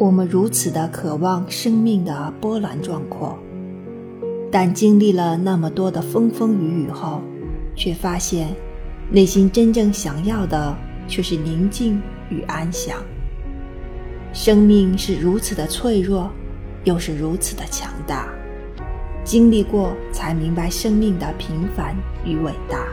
我们如此的渴望生命的波澜壮阔但经历了那么多的风风雨雨后却发现内心真正想要的却是宁静与安详。生命是如此的脆弱又是如此的强大。经历过才明白生命的平凡与伟大。